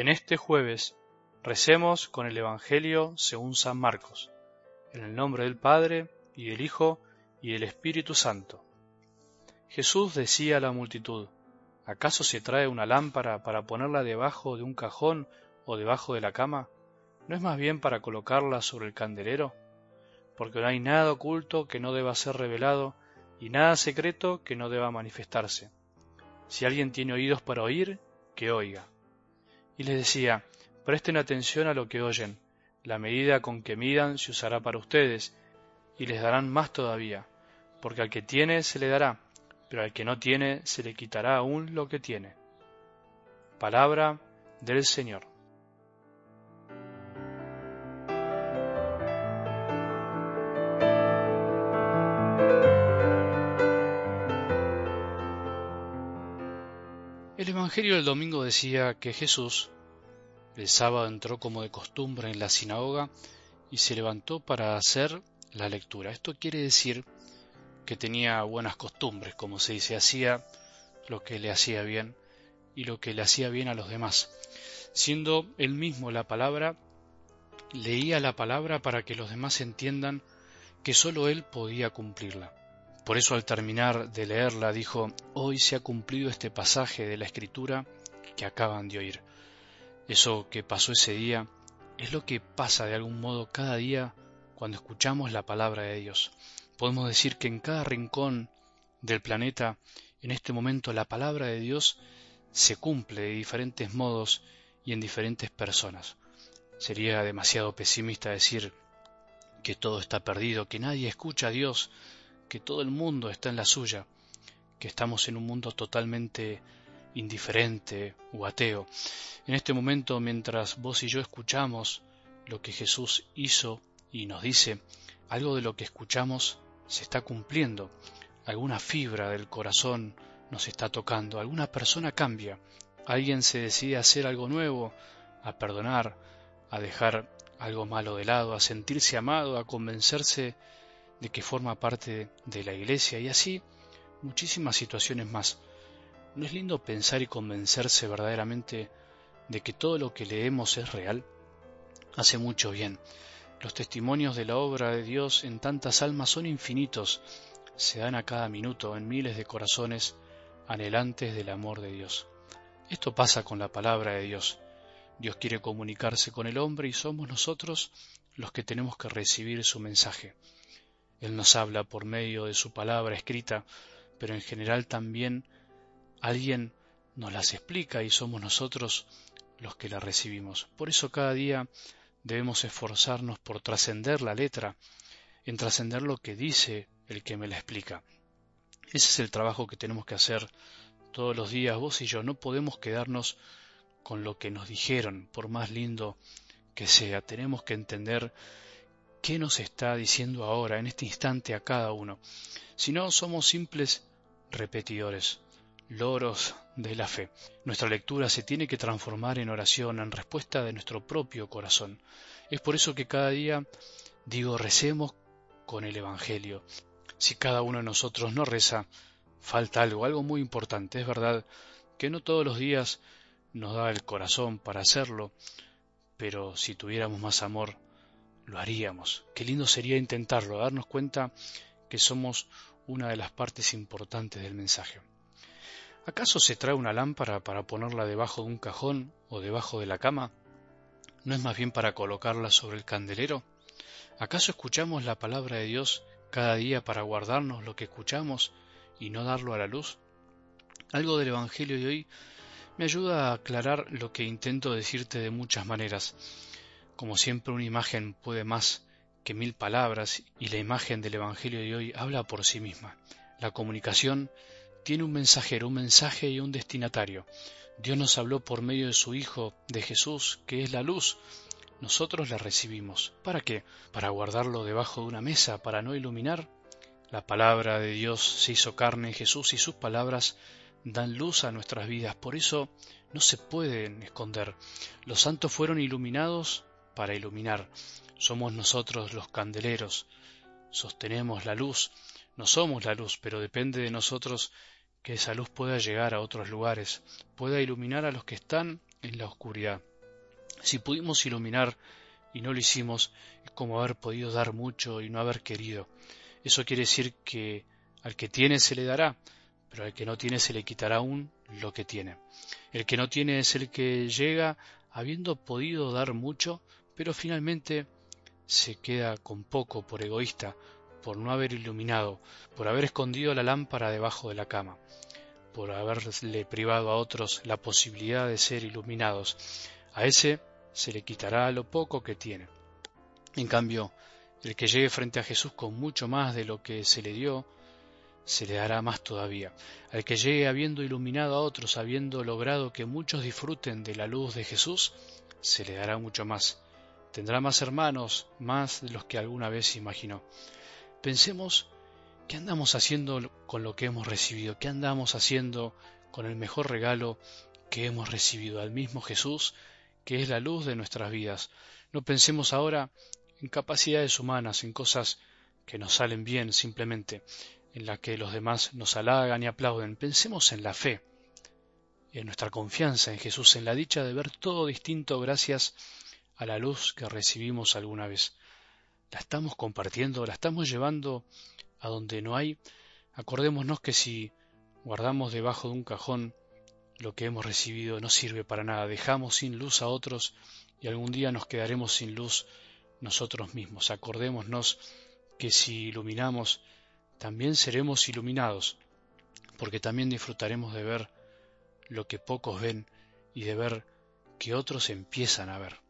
En este jueves recemos con el Evangelio según San Marcos, en el nombre del Padre, y del Hijo, y del Espíritu Santo. Jesús decía a la multitud, ¿acaso se trae una lámpara para ponerla debajo de un cajón o debajo de la cama? ¿No es más bien para colocarla sobre el candelero? Porque no hay nada oculto que no deba ser revelado, y nada secreto que no deba manifestarse. Si alguien tiene oídos para oír, que oiga y les decía, presten atención a lo que oyen, la medida con que midan se usará para ustedes, y les darán más todavía, porque al que tiene se le dará, pero al que no tiene se le quitará aún lo que tiene. Palabra del Señor. Evangelio del domingo decía que Jesús el sábado entró como de costumbre en la sinagoga y se levantó para hacer la lectura. Esto quiere decir que tenía buenas costumbres, como se dice, hacía lo que le hacía bien y lo que le hacía bien a los demás. Siendo él mismo la palabra, leía la palabra para que los demás entiendan que sólo él podía cumplirla. Por eso al terminar de leerla dijo, hoy se ha cumplido este pasaje de la escritura que acaban de oír. Eso que pasó ese día es lo que pasa de algún modo cada día cuando escuchamos la palabra de Dios. Podemos decir que en cada rincón del planeta, en este momento, la palabra de Dios se cumple de diferentes modos y en diferentes personas. Sería demasiado pesimista decir que todo está perdido, que nadie escucha a Dios, que todo el mundo está en la suya, que estamos en un mundo totalmente indiferente o ateo. En este momento, mientras vos y yo escuchamos lo que Jesús hizo y nos dice, algo de lo que escuchamos se está cumpliendo, alguna fibra del corazón nos está tocando, alguna persona cambia, alguien se decide a hacer algo nuevo, a perdonar, a dejar algo malo de lado, a sentirse amado, a convencerse de que forma parte de la iglesia y así muchísimas situaciones más. ¿No es lindo pensar y convencerse verdaderamente de que todo lo que leemos es real? Hace mucho bien. Los testimonios de la obra de Dios en tantas almas son infinitos, se dan a cada minuto en miles de corazones anhelantes del amor de Dios. Esto pasa con la palabra de Dios. Dios quiere comunicarse con el hombre y somos nosotros los que tenemos que recibir su mensaje. Él nos habla por medio de su palabra escrita, pero en general también alguien nos las explica y somos nosotros los que la recibimos. Por eso cada día debemos esforzarnos por trascender la letra, en trascender lo que dice el que me la explica. Ese es el trabajo que tenemos que hacer todos los días vos y yo. No podemos quedarnos con lo que nos dijeron, por más lindo que sea. Tenemos que entender qué nos está diciendo ahora, en este instante, a cada uno. Si no, somos simples repetidores, loros de la fe. Nuestra lectura se tiene que transformar en oración, en respuesta de nuestro propio corazón. Es por eso que cada día digo, recemos con el Evangelio. Si cada uno de nosotros no reza, falta algo, algo muy importante. Es verdad que no todos los días nos da el corazón para hacerlo, pero si tuviéramos más amor, lo haríamos. Qué lindo sería intentarlo, darnos cuenta que somos una de las partes importantes del mensaje. ¿Acaso se trae una lámpara para ponerla debajo de un cajón o debajo de la cama? ¿No es más bien para colocarla sobre el candelero? ¿Acaso escuchamos la palabra de Dios cada día para guardarnos lo que escuchamos y no darlo a la luz? Algo del Evangelio de hoy me ayuda a aclarar lo que intento decirte de muchas maneras. Como siempre una imagen puede más que mil palabras y la imagen del Evangelio de hoy habla por sí misma. La comunicación tiene un mensajero, un mensaje y un destinatario. Dios nos habló por medio de su Hijo, de Jesús, que es la luz. Nosotros la recibimos. ¿Para qué? ¿Para guardarlo debajo de una mesa, para no iluminar? La palabra de Dios se hizo carne en Jesús y sus palabras dan luz a nuestras vidas. Por eso no se pueden esconder. Los santos fueron iluminados para iluminar. Somos nosotros los candeleros, sostenemos la luz, no somos la luz, pero depende de nosotros que esa luz pueda llegar a otros lugares, pueda iluminar a los que están en la oscuridad. Si pudimos iluminar y no lo hicimos, es como haber podido dar mucho y no haber querido. Eso quiere decir que al que tiene se le dará, pero al que no tiene se le quitará aún lo que tiene. El que no tiene es el que llega habiendo podido dar mucho, pero finalmente se queda con poco por egoísta, por no haber iluminado, por haber escondido la lámpara debajo de la cama, por haberle privado a otros la posibilidad de ser iluminados. A ese se le quitará lo poco que tiene. En cambio, el que llegue frente a Jesús con mucho más de lo que se le dio, se le dará más todavía. Al que llegue habiendo iluminado a otros, habiendo logrado que muchos disfruten de la luz de Jesús, se le dará mucho más. Tendrá más hermanos, más de los que alguna vez imaginó. Pensemos qué andamos haciendo con lo que hemos recibido, qué andamos haciendo con el mejor regalo que hemos recibido, al mismo Jesús, que es la luz de nuestras vidas. No pensemos ahora en capacidades humanas, en cosas que nos salen bien simplemente, en las que los demás nos halagan y aplauden. Pensemos en la fe, en nuestra confianza en Jesús, en la dicha de ver todo distinto gracias a la luz que recibimos alguna vez. La estamos compartiendo, la estamos llevando a donde no hay. Acordémonos que si guardamos debajo de un cajón lo que hemos recibido no sirve para nada. Dejamos sin luz a otros y algún día nos quedaremos sin luz nosotros mismos. Acordémonos que si iluminamos, también seremos iluminados, porque también disfrutaremos de ver lo que pocos ven y de ver que otros empiezan a ver.